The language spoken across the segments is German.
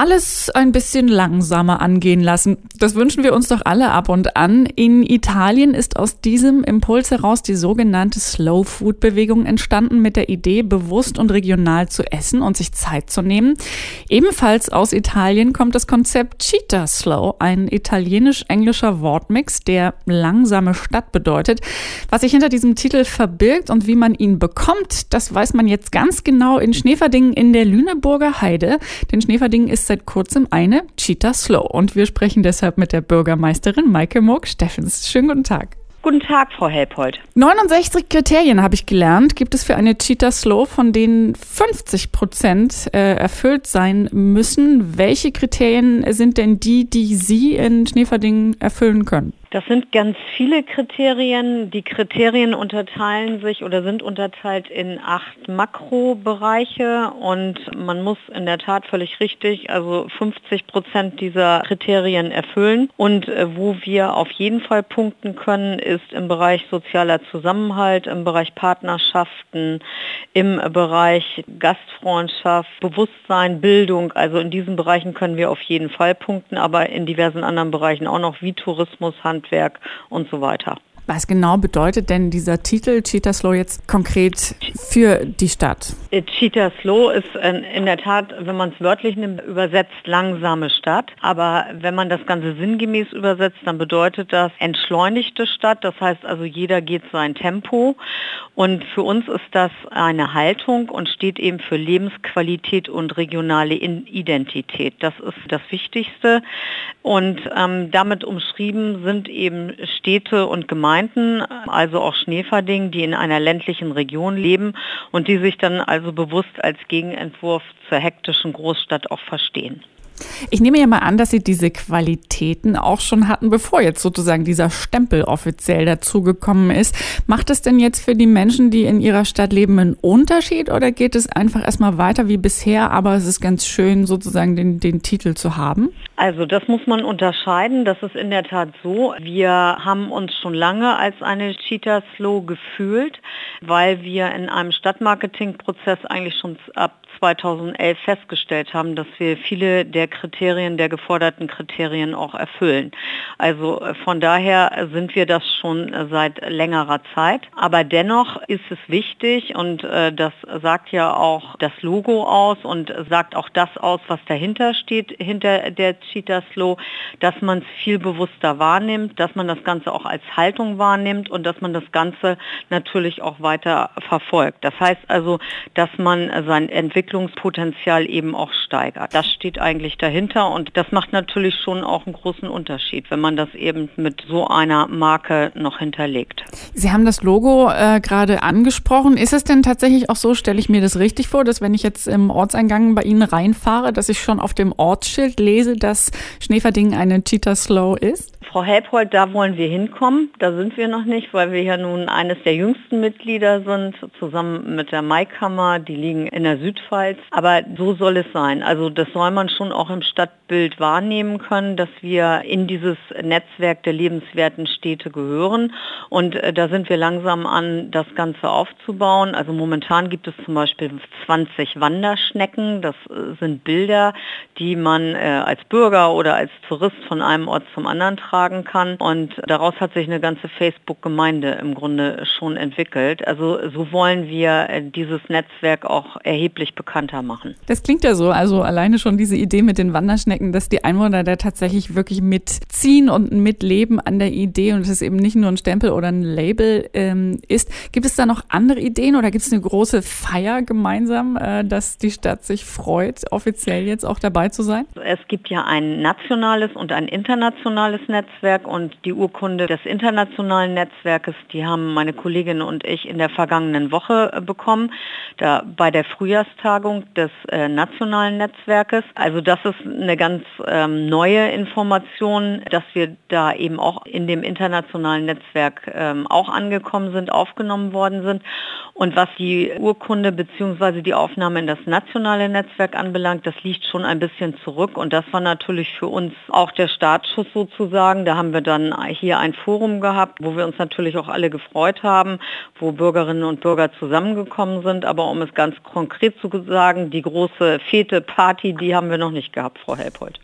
alles ein bisschen langsamer angehen lassen. Das wünschen wir uns doch alle ab und an. In Italien ist aus diesem Impuls heraus die sogenannte Slow Food Bewegung entstanden mit der Idee, bewusst und regional zu essen und sich Zeit zu nehmen. Ebenfalls aus Italien kommt das Konzept Cheetah Slow, ein italienisch-englischer Wortmix, der langsame Stadt bedeutet. Was sich hinter diesem Titel verbirgt und wie man ihn bekommt, das weiß man jetzt ganz genau in Schneeverdingen in der Lüneburger Heide. Denn Schneeverdingen ist ist seit kurzem eine Cheetah Slow und wir sprechen deshalb mit der Bürgermeisterin Maike Moog-Steffens. Schönen guten Tag. Guten Tag, Frau Helpold. 69 Kriterien habe ich gelernt, gibt es für eine Cheetah Slow, von denen 50 Prozent äh, erfüllt sein müssen. Welche Kriterien sind denn die, die Sie in Schneeverdingen erfüllen können? Das sind ganz viele Kriterien. Die Kriterien unterteilen sich oder sind unterteilt in acht Makrobereiche und man muss in der Tat völlig richtig, also 50 Prozent dieser Kriterien erfüllen. Und äh, wo wir auf jeden Fall punkten können, ist im Bereich sozialer Zusammenhalt, im Bereich Partnerschaften, im Bereich Gastfreundschaft, Bewusstsein, Bildung. Also in diesen Bereichen können wir auf jeden Fall punkten, aber in diversen anderen Bereichen auch noch wie Tourismus, Handel, Handwerk und so weiter. Was genau bedeutet denn dieser Titel Cheetah Slow jetzt konkret für die Stadt? Cheetah Slow ist in der Tat, wenn man es wörtlich nimmt, übersetzt langsame Stadt. Aber wenn man das Ganze sinngemäß übersetzt, dann bedeutet das entschleunigte Stadt. Das heißt also, jeder geht sein Tempo. Und für uns ist das eine Haltung und steht eben für Lebensqualität und regionale Identität. Das ist das Wichtigste. Und ähm, damit umschrieben sind eben Städte und Gemeinden, Gemeinden, also auch Schneeverding, die in einer ländlichen Region leben und die sich dann also bewusst als Gegenentwurf zur hektischen Großstadt auch verstehen. Ich nehme ja mal an, dass Sie diese Qualitäten auch schon hatten, bevor jetzt sozusagen dieser Stempel offiziell dazugekommen ist. Macht es denn jetzt für die Menschen, die in ihrer Stadt leben, einen Unterschied oder geht es einfach erstmal weiter wie bisher, aber es ist ganz schön, sozusagen den, den Titel zu haben? Also das muss man unterscheiden. Das ist in der Tat so. Wir haben uns schon lange als eine Cheetah Slow gefühlt, weil wir in einem Stadtmarketingprozess eigentlich schon ab 2011 festgestellt haben, dass wir viele der Kriterien, der geforderten Kriterien auch erfüllen. Also äh, von daher sind wir das schon äh, seit längerer Zeit. Aber dennoch ist es wichtig und äh, das sagt ja auch das Logo aus und sagt auch das aus, was dahinter steht, hinter der Cheetah Slow, dass man es viel bewusster wahrnimmt, dass man das Ganze auch als Haltung wahrnimmt und dass man das Ganze natürlich auch weiter verfolgt. Das heißt also, dass man sein Entwicklung Entwicklungspotenzial eben auch steigert. Das steht eigentlich dahinter und das macht natürlich schon auch einen großen Unterschied, wenn man das eben mit so einer Marke noch hinterlegt. Sie haben das Logo äh, gerade angesprochen. Ist es denn tatsächlich auch so, stelle ich mir das richtig vor, dass wenn ich jetzt im Ortseingang bei Ihnen reinfahre, dass ich schon auf dem Ortsschild lese, dass Schneeverding eine Cheetah Slow ist? Frau Helpold, da wollen wir hinkommen. Da sind wir noch nicht, weil wir ja nun eines der jüngsten Mitglieder sind, zusammen mit der Maikammer. Die liegen in der Südpfalz. Aber so soll es sein. Also das soll man schon auch im Stadtbild wahrnehmen können, dass wir in dieses Netzwerk der lebenswerten Städte gehören. Und äh, da sind wir langsam an, das Ganze aufzubauen. Also momentan gibt es zum Beispiel 20 Wanderschnecken. Das äh, sind Bilder, die man äh, als Bürger oder als Tourist von einem Ort zum anderen beitragen kann. Und daraus hat sich eine ganze Facebook-Gemeinde im Grunde schon entwickelt. Also so wollen wir äh, dieses Netzwerk auch erheblich bekannter machen. Das klingt ja so, also alleine schon diese Idee mit den Wanderschnecken, dass die Einwohner da tatsächlich wirklich mitziehen und mitleben an der Idee und es eben nicht nur ein Stempel oder ein Label ähm, ist. Gibt es da noch andere Ideen oder gibt es eine große Feier gemeinsam, äh, dass die Stadt sich freut, offiziell jetzt auch dabei zu sein? Es gibt ja ein nationales und ein internationales Netzwerk. Und die Urkunde des internationalen Netzwerkes, die haben meine Kollegin und ich in der vergangenen Woche äh, bekommen, da bei der Frühjahrstagung des äh, nationalen Netzwerkes. Also das ist eine ganz ähm, neue Information, dass wir da eben auch in dem internationalen Netzwerk ähm, auch angekommen sind, aufgenommen worden sind. Und was die Urkunde bzw. die Aufnahme in das nationale Netzwerk anbelangt, das liegt schon ein bisschen zurück. Und das war natürlich für uns auch der Startschuss sozusagen. Da haben wir dann hier ein Forum gehabt, wo wir uns natürlich auch alle gefreut haben, wo Bürgerinnen und Bürger zusammengekommen sind. Aber um es ganz konkret zu sozusagen die große Fete, Party, die haben wir noch nicht gehabt, Frau Helpold.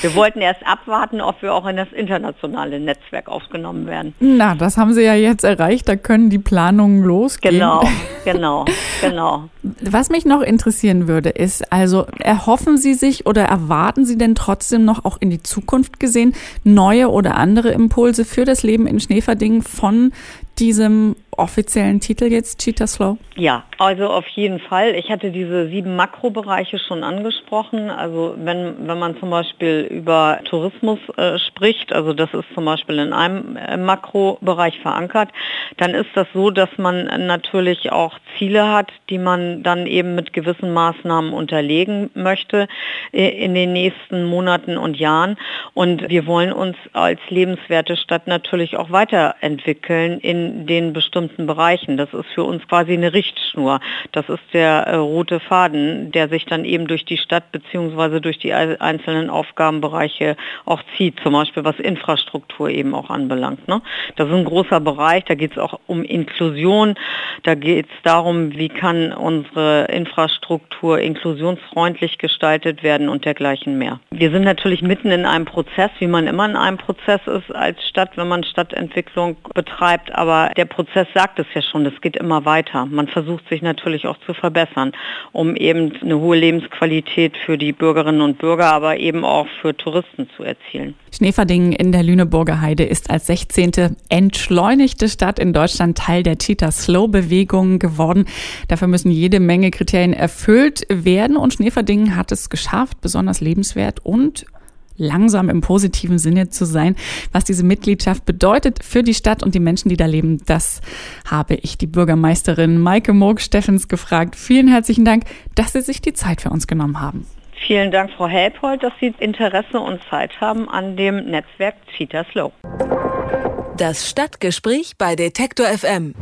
Wir wollten erst abwarten, ob wir auch in das internationale Netzwerk aufgenommen werden. Na, das haben Sie ja jetzt erreicht, da können die Planungen losgehen. Genau, genau, genau. Was mich noch interessieren würde, ist also, erhoffen Sie sich oder erwarten Sie denn trotzdem noch auch in die Zukunft gesehen neue oder andere Impulse für das Leben in Schneeverdingen von diesem offiziellen Titel jetzt, Cheetah Slow? Ja, also auf jeden Fall. Ich hatte diese sieben Makrobereiche schon angesprochen. Also wenn, wenn man zum Beispiel über Tourismus äh, spricht, also das ist zum Beispiel in einem äh, Makrobereich verankert, dann ist das so, dass man natürlich auch Ziele hat, die man dann eben mit gewissen Maßnahmen unterlegen möchte äh, in den nächsten Monaten und Jahren. Und wir wollen uns als lebenswerte Stadt natürlich auch weiterentwickeln in den bestimmten bestimmten Bereichen. Das ist für uns quasi eine Richtschnur. Das ist der äh, rote Faden, der sich dann eben durch die Stadt bzw. durch die einzelnen Aufgabenbereiche auch zieht, zum Beispiel was Infrastruktur eben auch anbelangt. Ne? Das ist ein großer Bereich, da geht es auch um Inklusion, da geht es darum, wie kann unsere Infrastruktur inklusionsfreundlich gestaltet werden und dergleichen mehr. Wir sind natürlich mitten in einem Prozess, wie man immer in einem Prozess ist als Stadt, wenn man Stadtentwicklung betreibt, aber der Prozess sagt es ja schon, es geht immer weiter. Man versucht sich natürlich auch zu verbessern, um eben eine hohe Lebensqualität für die Bürgerinnen und Bürger, aber eben auch für Touristen zu erzielen. Schneeverdingen in der Lüneburger Heide ist als 16. entschleunigte Stadt in Deutschland Teil der Cheetah Slow Bewegung geworden. Dafür müssen jede Menge Kriterien erfüllt werden und Schneeverdingen hat es geschafft, besonders lebenswert und langsam im positiven Sinne zu sein. Was diese Mitgliedschaft bedeutet für die Stadt und die Menschen, die da leben, das habe ich die Bürgermeisterin Maike Moog-Steffens gefragt. Vielen herzlichen Dank, dass Sie sich die Zeit für uns genommen haben. Vielen Dank, Frau Helpold, dass Sie Interesse und Zeit haben an dem Netzwerk Cheetah Slow. Das Stadtgespräch bei Detektor FM.